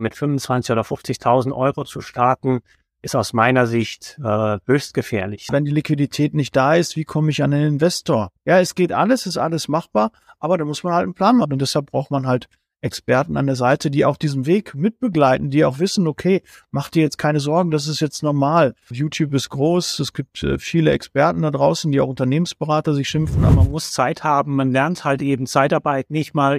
mit 25 oder 50.000 Euro zu starten, ist aus meiner Sicht äh, höchst gefährlich. Wenn die Liquidität nicht da ist, wie komme ich an den Investor? Ja, es geht alles, ist alles machbar, aber da muss man halt einen Plan machen und deshalb braucht man halt Experten an der Seite, die auch diesen Weg mitbegleiten, die auch wissen, okay, mach dir jetzt keine Sorgen, das ist jetzt normal. YouTube ist groß, es gibt äh, viele Experten da draußen, die auch Unternehmensberater sich schimpfen, aber man muss Zeit haben, man lernt halt eben Zeitarbeit nicht mal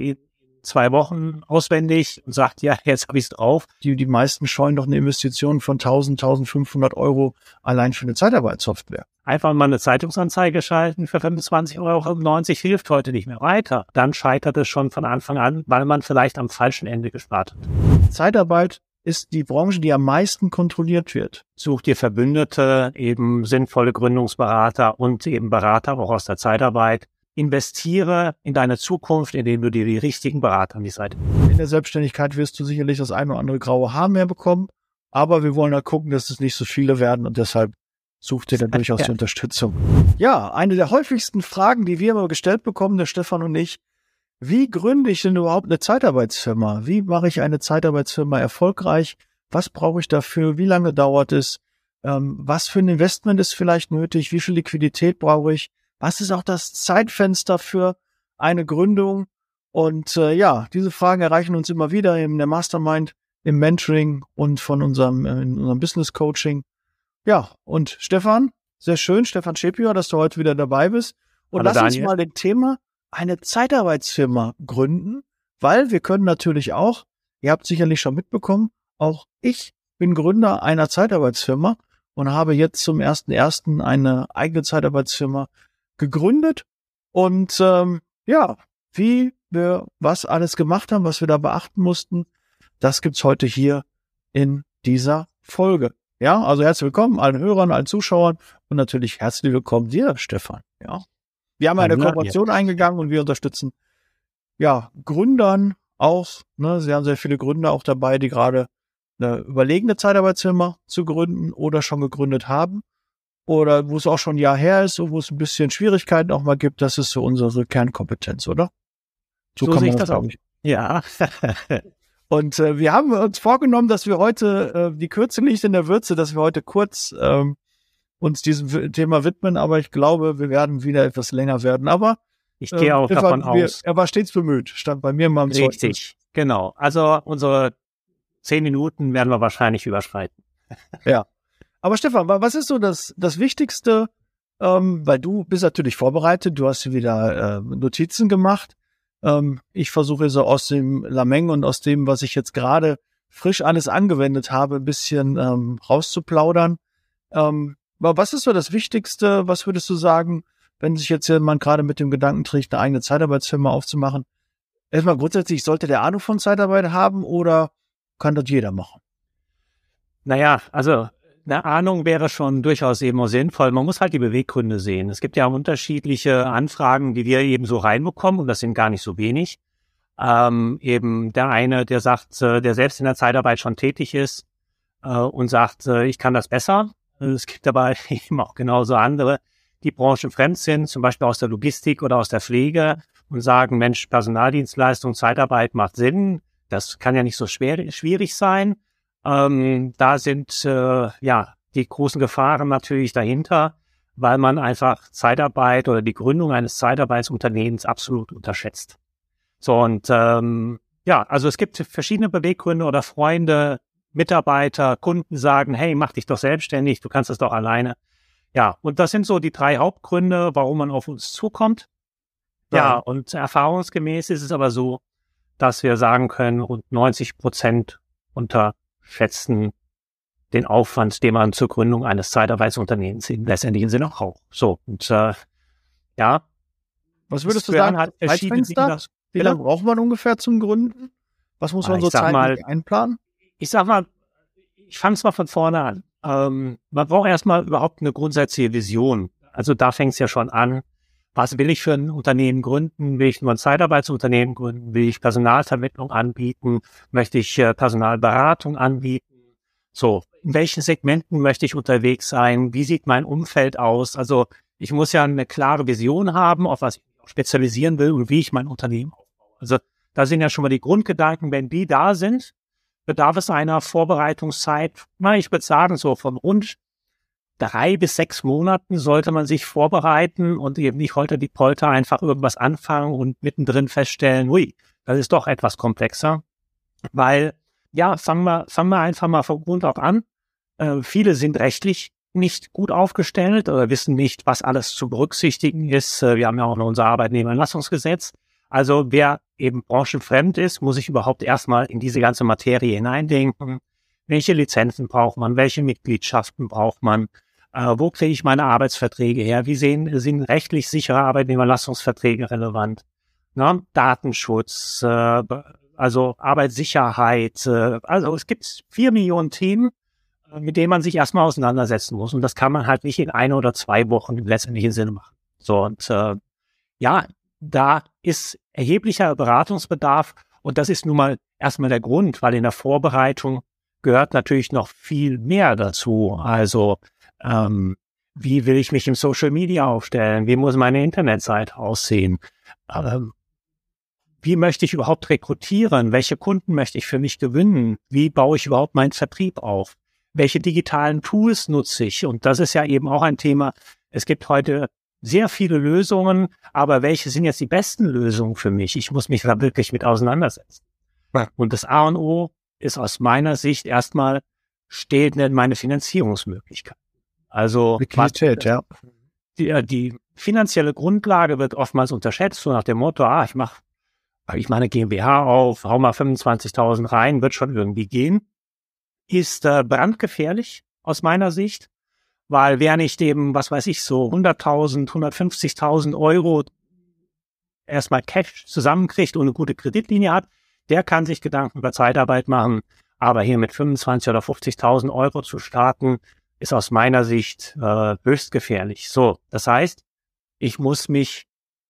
zwei Wochen auswendig und sagt, ja, jetzt habe ich es drauf. Die, die meisten scheuen doch eine Investition von 1000, 1500 Euro allein für eine Zeitarbeitssoftware. Einfach mal eine Zeitungsanzeige schalten für 25,90 Euro hilft heute nicht mehr weiter. Dann scheitert es schon von Anfang an, weil man vielleicht am falschen Ende gespart hat. Zeitarbeit ist die Branche, die am meisten kontrolliert wird. Such dir Verbündete, eben sinnvolle Gründungsberater und eben Berater auch aus der Zeitarbeit investiere in deine Zukunft, indem du dir die richtigen Berater an die Seite. In der Selbstständigkeit wirst du sicherlich das eine oder andere graue Haar mehr bekommen, aber wir wollen da gucken, dass es nicht so viele werden und deshalb such dir da durchaus ja. die Unterstützung. Ja, eine der häufigsten Fragen, die wir immer gestellt bekommen, der Stefan und ich, wie gründe ich denn überhaupt eine Zeitarbeitsfirma? Wie mache ich eine Zeitarbeitsfirma erfolgreich? Was brauche ich dafür? Wie lange dauert es? Ähm, was für ein Investment ist vielleicht nötig? Wie viel Liquidität brauche ich? Was ist auch das Zeitfenster für eine Gründung? Und äh, ja, diese Fragen erreichen uns immer wieder in der Mastermind, im Mentoring und von unserem, äh, in unserem Business Coaching. Ja, und Stefan, sehr schön, Stefan Schepio, dass du heute wieder dabei bist. Und Hallo, lass Daniel. uns mal den Thema eine Zeitarbeitsfirma gründen, weil wir können natürlich auch, ihr habt sicherlich schon mitbekommen, auch ich bin Gründer einer Zeitarbeitsfirma und habe jetzt zum ersten ersten eine eigene Zeitarbeitsfirma gegründet und ähm, ja, wie wir was alles gemacht haben, was wir da beachten mussten, das gibt's heute hier in dieser Folge. Ja, also herzlich willkommen allen Hörern, allen Zuschauern und natürlich herzlich willkommen dir, Stefan. Ja, wir haben eine Kooperation ja. eingegangen und wir unterstützen ja Gründern auch. Ne, sie haben sehr viele Gründer auch dabei, die gerade eine überlegene Zeitarbeitsfirma zu gründen oder schon gegründet haben oder wo es auch schon ein Jahr her ist und wo es ein bisschen Schwierigkeiten auch mal gibt, das ist so unsere Kernkompetenz, oder? So, so kann man das auch. Ja. und äh, wir haben uns vorgenommen, dass wir heute, äh, die Kürze liegt in der Würze, dass wir heute kurz ähm, uns diesem Thema widmen, aber ich glaube, wir werden wieder etwas länger werden. Aber ich gehe äh, auch davon wir, aus. Er war stets bemüht, stand bei mir mal im Richtig, genau. Also unsere zehn Minuten werden wir wahrscheinlich überschreiten. Ja. Aber Stefan, was ist so das, das Wichtigste, ähm, weil du bist natürlich vorbereitet, du hast wieder äh, Notizen gemacht. Ähm, ich versuche so aus dem Lameng und aus dem, was ich jetzt gerade frisch alles angewendet habe, ein bisschen ähm, rauszuplaudern. Ähm, aber was ist so das Wichtigste? Was würdest du sagen, wenn sich jetzt jemand gerade mit dem Gedanken trägt, eine eigene Zeitarbeitsfirma aufzumachen? Erstmal grundsätzlich, sollte der Ahnung von Zeitarbeit haben oder kann das jeder machen? Naja, also eine Ahnung wäre schon durchaus eben auch sinnvoll. Man muss halt die Beweggründe sehen. Es gibt ja unterschiedliche Anfragen, die wir eben so reinbekommen und das sind gar nicht so wenig. Ähm, eben der eine, der sagt, äh, der selbst in der Zeitarbeit schon tätig ist äh, und sagt, äh, ich kann das besser. Es gibt aber eben auch genauso andere, die branchenfremd sind, zum Beispiel aus der Logistik oder aus der Pflege und sagen, Mensch, Personaldienstleistung, Zeitarbeit macht Sinn. Das kann ja nicht so schwer, schwierig sein. Ähm, da sind äh, ja die großen Gefahren natürlich dahinter, weil man einfach Zeitarbeit oder die Gründung eines Zeitarbeitsunternehmens absolut unterschätzt. So und ähm, ja, also es gibt verschiedene Beweggründe oder Freunde, Mitarbeiter, Kunden sagen, hey, mach dich doch selbstständig, du kannst es doch alleine. Ja, und das sind so die drei Hauptgründe, warum man auf uns zukommt. Ja, ja und erfahrungsgemäß ist es aber so, dass wir sagen können, rund 90 Prozent unter schätzen den Aufwand, den man zur Gründung eines Zeitarbeitsunternehmens im letztendlichen Sinne auch. So, und äh, ja. Was würdest du sagen, Zeitfenster? Wie lange braucht man ungefähr zum Gründen? Was muss man ah, so zeitlich einplanen? Ich sag mal, ich fange es mal von vorne an. Ähm, man braucht erstmal überhaupt eine grundsätzliche Vision. Also da fängt es ja schon an was will ich für ein Unternehmen gründen? Will ich nur ein Zeitarbeitsunternehmen gründen? Will ich Personalvermittlung anbieten? Möchte ich äh, Personalberatung anbieten? So, in welchen Segmenten möchte ich unterwegs sein? Wie sieht mein Umfeld aus? Also ich muss ja eine klare Vision haben, auf was ich spezialisieren will und wie ich mein Unternehmen aufbaue. Also da sind ja schon mal die Grundgedanken, wenn die da sind, bedarf es einer Vorbereitungszeit. Ich würde sagen, so von rund drei bis sechs Monaten sollte man sich vorbereiten und eben nicht heute die Polter einfach irgendwas anfangen und mittendrin feststellen, ui, das ist doch etwas komplexer. Weil, ja, fangen wir, fangen wir einfach mal von Grund auf an. Äh, viele sind rechtlich nicht gut aufgestellt oder wissen nicht, was alles zu berücksichtigen ist. Äh, wir haben ja auch noch unser Arbeitnehmerlassungsgesetz. Also wer eben branchenfremd ist, muss sich überhaupt erstmal in diese ganze Materie hineindenken. Welche Lizenzen braucht man? Welche Mitgliedschaften braucht man? Äh, wo kriege ich meine Arbeitsverträge her? Wie sehen, sind rechtlich sichere Arbeitnehmerlassungsverträge relevant? Na, Datenschutz, äh, also Arbeitssicherheit. Äh, also es gibt vier Millionen Themen, äh, mit denen man sich erstmal auseinandersetzen muss. Und das kann man halt nicht in ein oder zwei Wochen im letztendlichen Sinne machen. So, und äh, ja, da ist erheblicher Beratungsbedarf. Und das ist nun mal erstmal der Grund, weil in der Vorbereitung gehört natürlich noch viel mehr dazu. Also ähm, wie will ich mich im Social Media aufstellen? Wie muss meine Internetseite aussehen? Ähm, wie möchte ich überhaupt rekrutieren? Welche Kunden möchte ich für mich gewinnen? Wie baue ich überhaupt meinen Vertrieb auf? Welche digitalen Tools nutze ich? Und das ist ja eben auch ein Thema. Es gibt heute sehr viele Lösungen, aber welche sind jetzt die besten Lösungen für mich? Ich muss mich da wirklich mit auseinandersetzen. Ja. Und das A und O ist aus meiner Sicht erstmal, steht denn meine Finanzierungsmöglichkeit? Also Liquidität, ja. Die, äh, die finanzielle Grundlage wird oftmals unterschätzt, so nach dem Motto, ah, ich mache ich meine GmbH auf, hau mal 25.000 rein, wird schon irgendwie gehen. Ist äh, brandgefährlich aus meiner Sicht, weil wer nicht eben, was weiß ich, so 100.000, 150.000 Euro erstmal Cash zusammenkriegt und eine gute Kreditlinie hat, der kann sich Gedanken über Zeitarbeit machen. Aber hier mit 25 oder 50.000 Euro zu starten, ist aus meiner Sicht äh, höchst gefährlich. So, das heißt, ich muss mich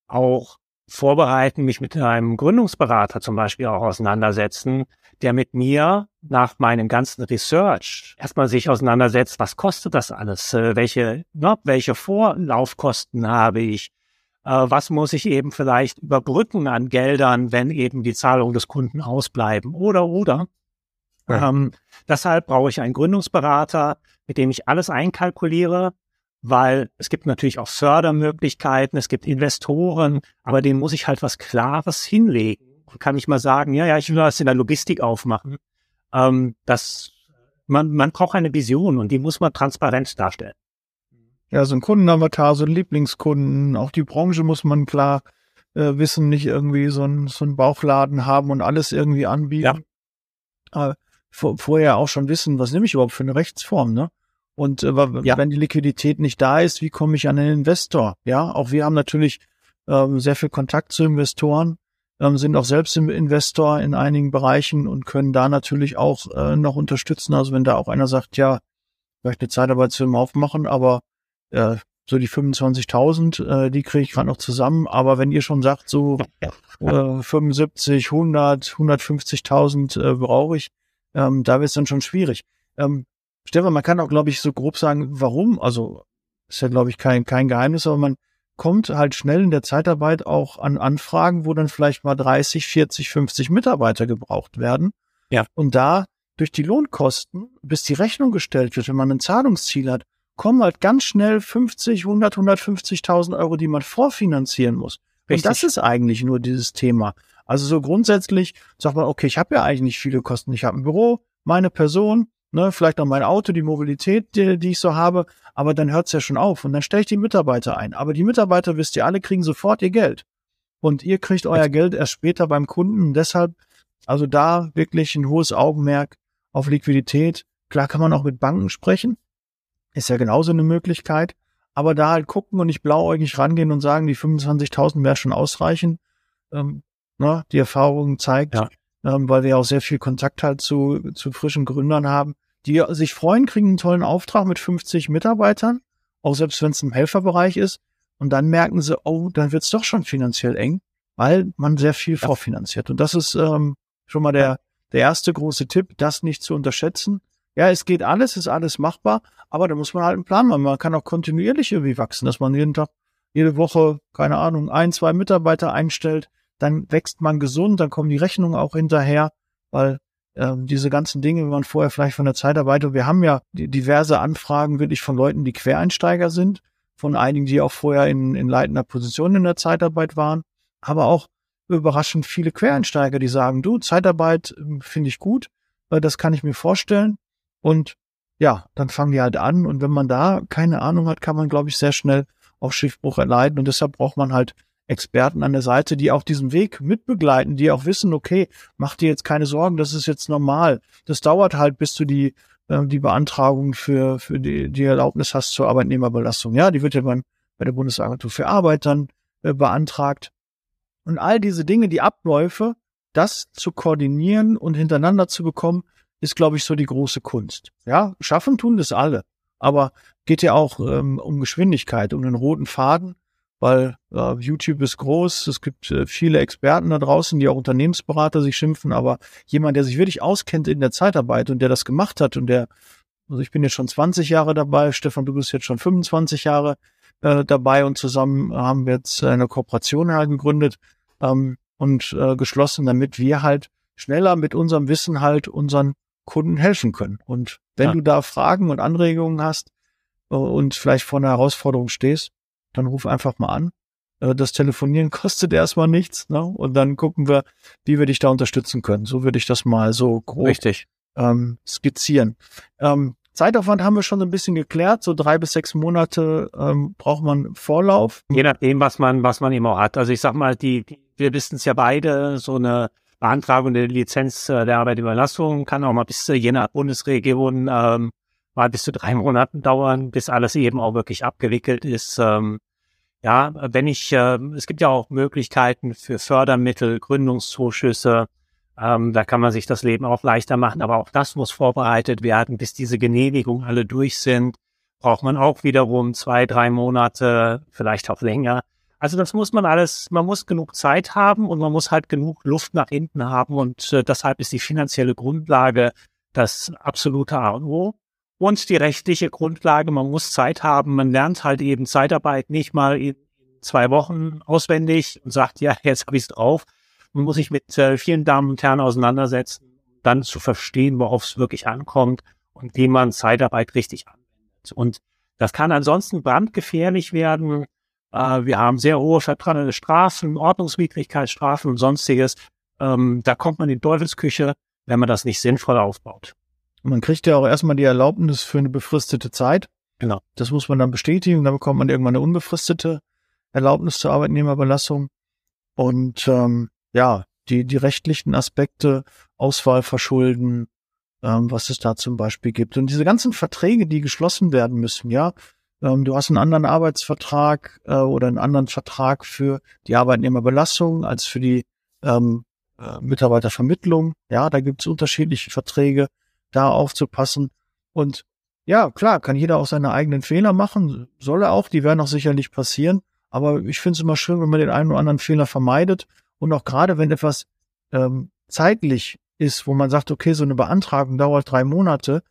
auch vorbereiten, mich mit einem Gründungsberater zum Beispiel auch auseinandersetzen, der mit mir nach meinem ganzen Research erstmal sich auseinandersetzt, was kostet das alles, äh, welche, ne, welche Vorlaufkosten habe ich, äh, was muss ich eben vielleicht überbrücken an Geldern, wenn eben die Zahlungen des Kunden ausbleiben oder oder. Ja. Ähm, deshalb brauche ich einen Gründungsberater, mit dem ich alles einkalkuliere, weil es gibt natürlich auch Fördermöglichkeiten, es gibt Investoren, aber denen muss ich halt was Klares hinlegen und kann ich mal sagen, ja, ja, ich will das in der Logistik aufmachen. Ähm, das, man, man braucht eine Vision und die muss man transparent darstellen. Ja, so ein Kundenavatar, so ein Lieblingskunden, auch die Branche muss man klar äh, wissen, nicht irgendwie so ein, so ein Bauchladen haben und alles irgendwie anbieten. Ja. Äh, vor, vorher auch schon wissen, was nehme ich überhaupt für eine Rechtsform, ne? Und äh, ja. wenn die Liquidität nicht da ist, wie komme ich an den Investor? Ja, auch wir haben natürlich ähm, sehr viel Kontakt zu Investoren, ähm, sind auch selbst Investor in einigen Bereichen und können da natürlich auch äh, noch unterstützen. Also wenn da auch einer sagt, ja, vielleicht eine Zeitarbeitsfirma aufmachen, aber äh, so die 25.000, äh, die kriege ich gerade noch zusammen. Aber wenn ihr schon sagt, so äh, 75, 100, 150.000 äh, brauche ich, ähm, da wird es dann schon schwierig. Ähm, Stefan, man kann auch, glaube ich, so grob sagen, warum. Also ist ja, glaube ich, kein, kein Geheimnis, aber man kommt halt schnell in der Zeitarbeit auch an Anfragen, wo dann vielleicht mal 30, 40, 50 Mitarbeiter gebraucht werden. Ja. Und da durch die Lohnkosten, bis die Rechnung gestellt wird, wenn man ein Zahlungsziel hat, kommen halt ganz schnell 50, 100, 150.000 Euro, die man vorfinanzieren muss. Richtig. Und das ist eigentlich nur dieses Thema. Also so grundsätzlich sagt man, okay, ich habe ja eigentlich nicht viele Kosten. Ich habe ein Büro, meine Person, ne, vielleicht noch mein Auto, die Mobilität, die, die ich so habe, aber dann hört's ja schon auf und dann stelle ich die Mitarbeiter ein. Aber die Mitarbeiter, wisst ihr alle, kriegen sofort ihr Geld. Und ihr kriegt euer Geld erst später beim Kunden. Und deshalb, also da wirklich ein hohes Augenmerk auf Liquidität. Klar kann man auch mit Banken sprechen. Ist ja genauso eine Möglichkeit. Aber da halt gucken und nicht blauäugig rangehen und sagen, die 25.000 wäre schon ausreichend. Ähm, ne, die Erfahrung zeigt, ja. ähm, weil wir auch sehr viel Kontakt halt zu, zu frischen Gründern haben, die sich freuen, kriegen einen tollen Auftrag mit 50 Mitarbeitern, auch selbst wenn es im Helferbereich ist. Und dann merken sie, oh, dann wird es doch schon finanziell eng, weil man sehr viel ja. vorfinanziert. Und das ist ähm, schon mal der, der erste große Tipp, das nicht zu unterschätzen. Ja, es geht alles, ist alles machbar, aber da muss man halt einen Plan machen. Man kann auch kontinuierlich irgendwie wachsen, dass man jeden Tag, jede Woche, keine Ahnung, ein, zwei Mitarbeiter einstellt, dann wächst man gesund, dann kommen die Rechnungen auch hinterher, weil ähm, diese ganzen Dinge, wenn man vorher vielleicht von der Zeitarbeit, und wir haben ja diverse Anfragen wirklich von Leuten, die Quereinsteiger sind, von einigen, die auch vorher in, in leitender Position in der Zeitarbeit waren, aber auch überraschend viele Quereinsteiger, die sagen, du, Zeitarbeit ähm, finde ich gut, äh, das kann ich mir vorstellen. Und ja, dann fangen die halt an. Und wenn man da keine Ahnung hat, kann man, glaube ich, sehr schnell auf Schiffbruch erleiden. Und deshalb braucht man halt Experten an der Seite, die auch diesen Weg mitbegleiten, die auch wissen, okay, mach dir jetzt keine Sorgen, das ist jetzt normal. Das dauert halt, bis du die, äh, die Beantragung für, für die, die Erlaubnis hast zur Arbeitnehmerbelastung. Ja, die wird ja beim, bei der Bundesagentur für Arbeit dann äh, beantragt. Und all diese Dinge, die Abläufe, das zu koordinieren und hintereinander zu bekommen, ist, glaube ich, so die große Kunst. Ja, schaffen tun das alle. Aber geht ja auch ähm, um Geschwindigkeit, um den roten Faden, weil äh, YouTube ist groß, es gibt äh, viele Experten da draußen, die auch Unternehmensberater sich schimpfen, aber jemand, der sich wirklich auskennt in der Zeitarbeit und der das gemacht hat und der, also ich bin jetzt schon 20 Jahre dabei, Stefan, du bist jetzt schon 25 Jahre äh, dabei und zusammen haben wir jetzt eine Kooperation halt gegründet ähm, und äh, geschlossen, damit wir halt schneller mit unserem Wissen halt unseren Kunden helfen können. Und wenn ja. du da Fragen und Anregungen hast äh, und vielleicht vor einer Herausforderung stehst, dann ruf einfach mal an. Äh, das Telefonieren kostet erstmal nichts, ne? Und dann gucken wir, wie wir dich da unterstützen können. So würde ich das mal so grob Richtig. Ähm, skizzieren. Ähm, Zeitaufwand haben wir schon ein bisschen geklärt. So drei bis sechs Monate ähm, braucht man Vorlauf. Je nachdem, was man, was man immer hat. Also ich sag mal, die, die wir wissen es ja beide, so eine Beantragung der Lizenz äh, der Arbeitüberlassung kann auch mal bis je nach Bundesregion ähm, mal bis zu drei Monaten dauern, bis alles eben auch wirklich abgewickelt ist. Ähm, ja, wenn ich, äh, es gibt ja auch Möglichkeiten für Fördermittel, Gründungszuschüsse, ähm, da kann man sich das Leben auch leichter machen, aber auch das muss vorbereitet werden, bis diese Genehmigungen alle durch sind. Braucht man auch wiederum zwei, drei Monate, vielleicht auch länger. Also das muss man alles, man muss genug Zeit haben und man muss halt genug Luft nach hinten haben und äh, deshalb ist die finanzielle Grundlage das absolute A und O. Und die rechtliche Grundlage, man muss Zeit haben, man lernt halt eben Zeitarbeit nicht mal in zwei Wochen auswendig und sagt, ja, jetzt habe ich es drauf. Man muss sich mit äh, vielen Damen und Herren auseinandersetzen, dann zu verstehen, worauf es wirklich ankommt und wie man Zeitarbeit richtig anwendet. Und das kann ansonsten brandgefährlich werden, äh, wir haben sehr hohe Strafen, Ordnungswidrigkeitsstrafen und sonstiges. Ähm, da kommt man in Teufelsküche, wenn man das nicht sinnvoll aufbaut. Man kriegt ja auch erstmal die Erlaubnis für eine befristete Zeit. Genau. Das muss man dann bestätigen. Dann bekommt man irgendwann eine unbefristete Erlaubnis zur Arbeitnehmerbelassung. Und ähm, ja, die, die rechtlichen Aspekte, Auswahlverschulden, ähm, was es da zum Beispiel gibt. Und diese ganzen Verträge, die geschlossen werden müssen, ja, ähm, du hast einen anderen Arbeitsvertrag äh, oder einen anderen Vertrag für die Arbeitnehmerbelastung als für die ähm, äh, Mitarbeitervermittlung. Ja, da gibt es unterschiedliche Verträge, da aufzupassen. Und ja, klar, kann jeder auch seine eigenen Fehler machen, soll er auch, die werden auch sicherlich passieren. Aber ich finde es immer schön, wenn man den einen oder anderen Fehler vermeidet. Und auch gerade, wenn etwas ähm, zeitlich ist, wo man sagt, okay, so eine Beantragung dauert drei Monate,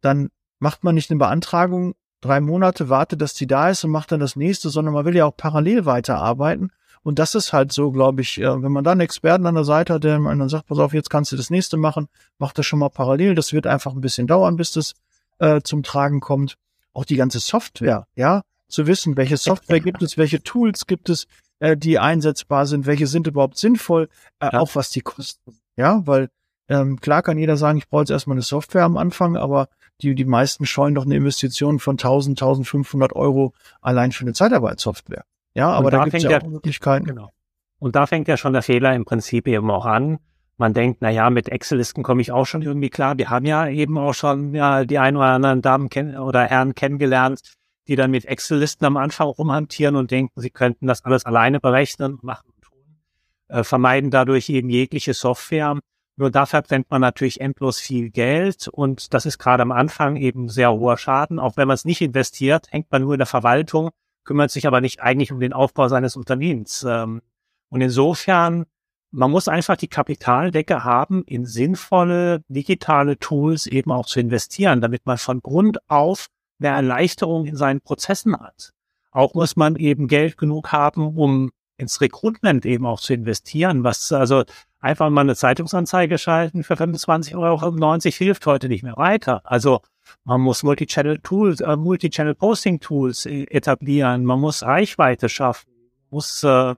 dann macht man nicht eine Beantragung drei Monate, wartet, dass die da ist und macht dann das nächste, sondern man will ja auch parallel weiterarbeiten. Und das ist halt so, glaube ich, wenn man dann einen Experten an der Seite hat, der dann sagt, pass auf, jetzt kannst du das nächste machen, mach das schon mal parallel. Das wird einfach ein bisschen dauern, bis das äh, zum Tragen kommt. Auch die ganze Software, ja, zu wissen, welche Software gibt es, welche Tools gibt es, äh, die einsetzbar sind, welche sind überhaupt sinnvoll, äh, ja. auch was die kosten. Ja, weil ähm, klar kann jeder sagen, ich brauche jetzt erstmal eine Software am Anfang, aber die, die meisten scheuen doch eine Investition von 1000, 1500 Euro allein für eine Zeitarbeitssoftware. Ja, aber da, da gibt es ja auch Möglichkeiten. Genau. Und da fängt ja schon der Fehler im Prinzip eben auch an. Man denkt, na ja, mit Excel-Listen komme ich auch schon irgendwie klar. Wir haben ja eben auch schon ja, die ein oder anderen Damen oder Herren kennengelernt, die dann mit Excel-Listen am Anfang rumhantieren und denken, sie könnten das alles alleine berechnen, machen und tun, äh, vermeiden dadurch eben jegliche Software. Nur da verbrennt man natürlich endlos viel Geld und das ist gerade am Anfang eben sehr hoher Schaden. Auch wenn man es nicht investiert, hängt man nur in der Verwaltung, kümmert sich aber nicht eigentlich um den Aufbau seines Unternehmens. Ähm, und insofern, man muss einfach die Kapitaldecke haben, in sinnvolle digitale Tools eben auch zu investieren, damit man von Grund auf eine Erleichterung in seinen Prozessen hat. Auch muss man eben Geld genug haben, um ins Recruitment eben auch zu investieren, was also einfach mal eine Zeitungsanzeige schalten für 25,95 Euro hilft heute nicht mehr weiter. Also man muss Multichannel Tools, äh, Multichannel Posting Tools äh, etablieren, man muss Reichweite schaffen, muss äh,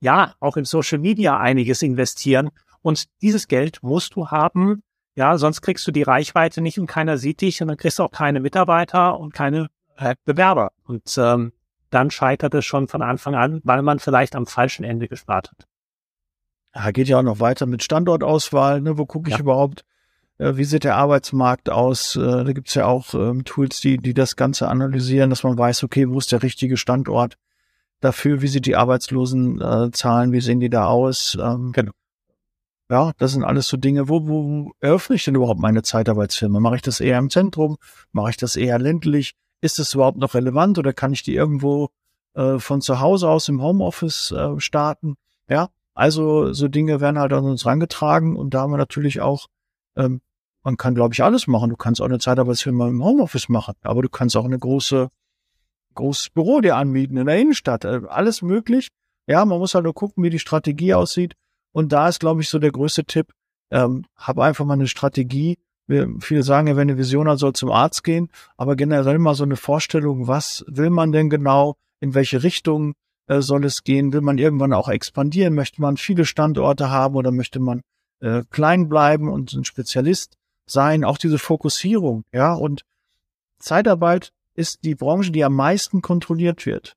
ja auch in Social Media einiges investieren und dieses Geld musst du haben, ja, sonst kriegst du die Reichweite nicht und keiner sieht dich und dann kriegst du auch keine Mitarbeiter und keine äh, Bewerber. Und ähm, dann scheitert es schon von Anfang an, weil man vielleicht am falschen Ende gespart hat. Ja, geht ja auch noch weiter mit Standortauswahl. Ne? Wo gucke ich ja. überhaupt? Äh, wie sieht der Arbeitsmarkt aus? Äh, da gibt's ja auch ähm, Tools, die, die das Ganze analysieren, dass man weiß, okay, wo ist der richtige Standort dafür? Wie sieht die Arbeitslosenzahlen? Wie sehen die da aus? Ähm, genau. Ja, das sind alles so Dinge, wo, wo eröffne ich denn überhaupt meine Zeitarbeitsfirma? Mache ich das eher im Zentrum? Mache ich das eher ländlich? Ist das überhaupt noch relevant oder kann ich die irgendwo äh, von zu Hause aus im Homeoffice äh, starten? Ja, also so Dinge werden halt an uns rangetragen und da haben wir natürlich auch, ähm, man kann glaube ich alles machen. Du kannst auch eine Zeitarbeitsfirma im Homeoffice machen, aber du kannst auch eine große großes Büro dir anmieten in der Innenstadt. Äh, alles möglich. Ja, man muss halt nur gucken, wie die Strategie aussieht. Und da ist, glaube ich, so der größte Tipp, ähm, hab einfach mal eine Strategie. Wir, viele sagen ja, wenn eine Vision hat, soll zum Arzt gehen, aber generell mal so eine Vorstellung, was will man denn genau, in welche Richtung äh, soll es gehen, will man irgendwann auch expandieren, möchte man viele Standorte haben oder möchte man äh, klein bleiben und ein Spezialist sein, auch diese Fokussierung, ja, und Zeitarbeit ist die Branche, die am meisten kontrolliert wird.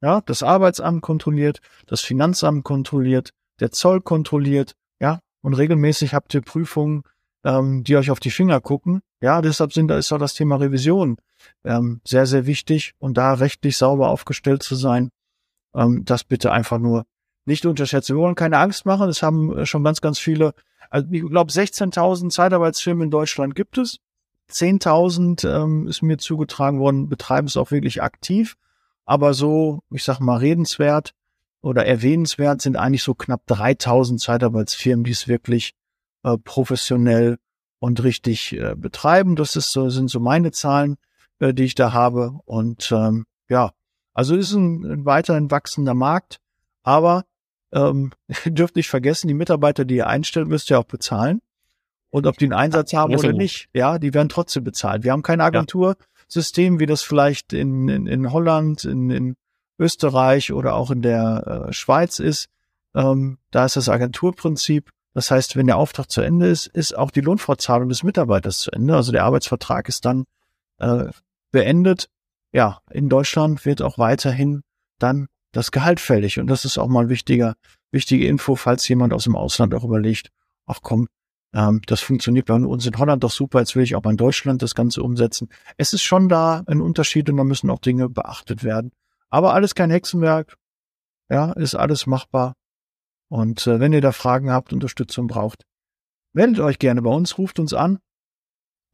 Ja, das Arbeitsamt kontrolliert, das Finanzamt kontrolliert, der Zoll kontrolliert, ja, und regelmäßig habt ihr Prüfungen, ähm, die euch auf die Finger gucken. Ja, deshalb sind da ist auch das Thema Revision ähm, sehr, sehr wichtig und da rechtlich sauber aufgestellt zu sein. Ähm, das bitte einfach nur nicht unterschätzen. Wir wollen keine Angst machen. Es haben äh, schon ganz, ganz viele, also ich glaube 16.000 Zeitarbeitsfirmen in Deutschland gibt es. 10.000 ähm, ist mir zugetragen worden, betreiben es auch wirklich aktiv. Aber so, ich sag mal, redenswert oder erwähnenswert sind eigentlich so knapp 3000 Zeitarbeitsfirmen, die es wirklich äh, professionell und richtig äh, betreiben. Das ist so, sind so meine Zahlen, äh, die ich da habe. Und ähm, ja, also ist ein, ein weiterhin wachsender Markt, aber ähm, dürft nicht vergessen, die Mitarbeiter, die ihr einstellt, müsst ihr auch bezahlen. Und ob die einen Einsatz haben oder nicht, ja, die werden trotzdem bezahlt. Wir haben kein Agentursystem, wie das vielleicht in, in, in Holland, in, in Österreich oder auch in der äh, Schweiz ist. Ähm, da ist das Agenturprinzip. Das heißt, wenn der Auftrag zu Ende ist, ist auch die Lohnfortzahlung des Mitarbeiters zu Ende. Also der Arbeitsvertrag ist dann äh, beendet. Ja, in Deutschland wird auch weiterhin dann das Gehalt fällig. Und das ist auch mal wichtiger, wichtige Info, falls jemand aus dem Ausland auch überlegt, ach komm, ähm, das funktioniert bei uns in Holland doch super, jetzt will ich auch in Deutschland das Ganze umsetzen. Es ist schon da ein Unterschied und da müssen auch Dinge beachtet werden. Aber alles kein Hexenwerk. Ja, ist alles machbar. Und äh, wenn ihr da Fragen habt, Unterstützung braucht, meldet euch gerne bei uns, ruft uns an.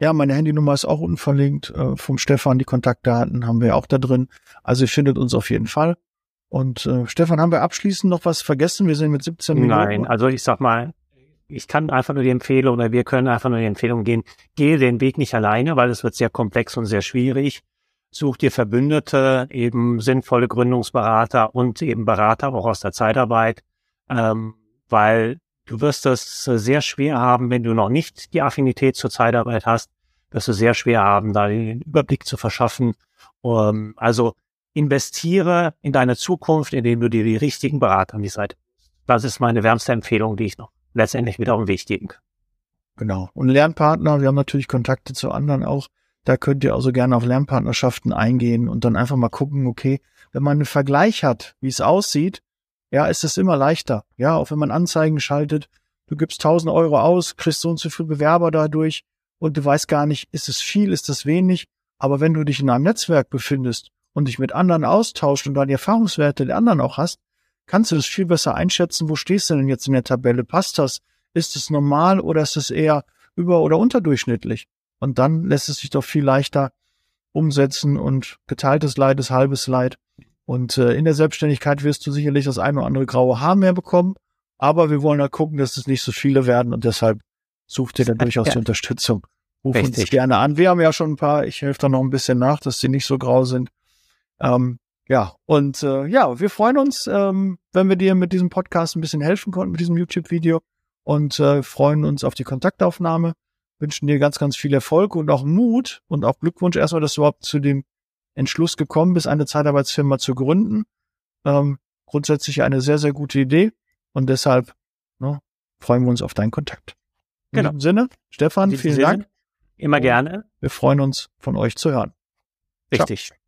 Ja, meine Handynummer ist auch unten verlinkt. Äh, vom Stefan, die Kontaktdaten haben wir auch da drin. Also ihr findet uns auf jeden Fall. Und äh, Stefan, haben wir abschließend noch was vergessen? Wir sind mit 17 Minuten. Nein, also ich sag mal, ich kann einfach nur die Empfehlung oder wir können einfach nur die Empfehlung gehen, gehe den Weg nicht alleine, weil es wird sehr komplex und sehr schwierig such dir Verbündete, eben sinnvolle Gründungsberater und eben Berater auch aus der Zeitarbeit, ähm, weil du wirst es sehr schwer haben, wenn du noch nicht die Affinität zur Zeitarbeit hast, wirst du sehr schwer haben, da den Überblick zu verschaffen. Um, ähm, also investiere in deine Zukunft, indem du dir die richtigen Berater an die Seite. Das ist meine wärmste Empfehlung, die ich noch letztendlich mit auf den Weg geben kann. Genau. Und Lernpartner, wir haben natürlich Kontakte zu anderen auch. Da könnt ihr also gerne auf Lernpartnerschaften eingehen und dann einfach mal gucken, okay, wenn man einen Vergleich hat, wie es aussieht, ja, ist es immer leichter. Ja, auch wenn man Anzeigen schaltet, du gibst 1000 Euro aus, kriegst so und so viele Bewerber dadurch und du weißt gar nicht, ist es viel, ist es wenig. Aber wenn du dich in einem Netzwerk befindest und dich mit anderen austauscht und dann die Erfahrungswerte der anderen auch hast, kannst du das viel besser einschätzen, wo stehst du denn jetzt in der Tabelle? Passt das? Ist es normal oder ist es eher über- oder unterdurchschnittlich? Und dann lässt es sich doch viel leichter umsetzen und geteiltes Leid ist halbes Leid. Und äh, in der Selbstständigkeit wirst du sicherlich das eine oder andere graue Haar mehr bekommen. Aber wir wollen da gucken, dass es nicht so viele werden und deshalb sucht ihr da durchaus ja. die Unterstützung. Ruf Richtig. uns gerne an. Wir haben ja schon ein paar, ich helfe da noch ein bisschen nach, dass die nicht so grau sind. Ähm, ja, und äh, ja, wir freuen uns, ähm, wenn wir dir mit diesem Podcast ein bisschen helfen konnten, mit diesem YouTube-Video. und äh, freuen uns auf die Kontaktaufnahme, wünschen dir ganz, ganz viel Erfolg und auch Mut und auch Glückwunsch erstmal, dass du überhaupt zu dem Entschluss gekommen bist, eine Zeitarbeitsfirma zu gründen. Ähm, grundsätzlich eine sehr, sehr gute Idee und deshalb ne, freuen wir uns auf deinen Kontakt. In Genau. diesem Sinne, Stefan, vielen Sinne, Dank. Immer gerne. Wir freuen uns, von euch zu hören. Ciao.